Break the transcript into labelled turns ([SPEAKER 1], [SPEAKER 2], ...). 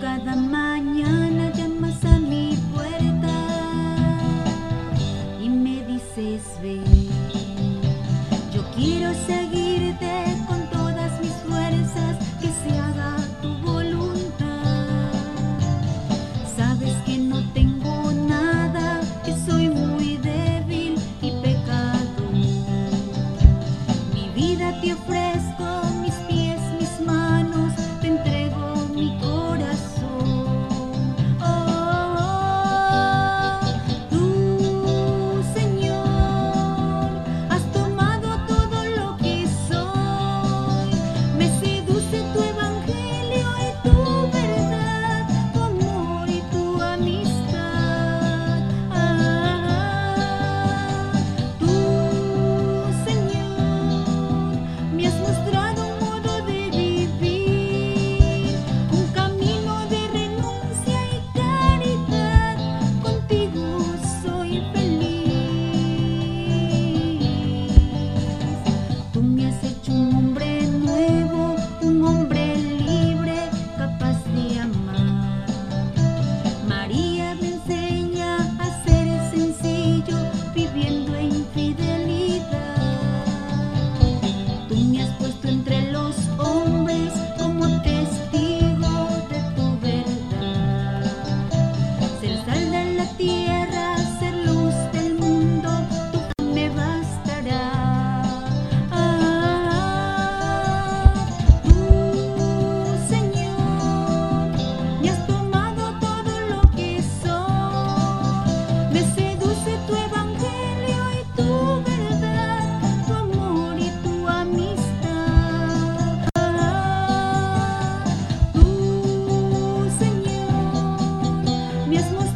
[SPEAKER 1] cada mañana llamas a mi puerta y me dices ve. Yo quiero seguirte местную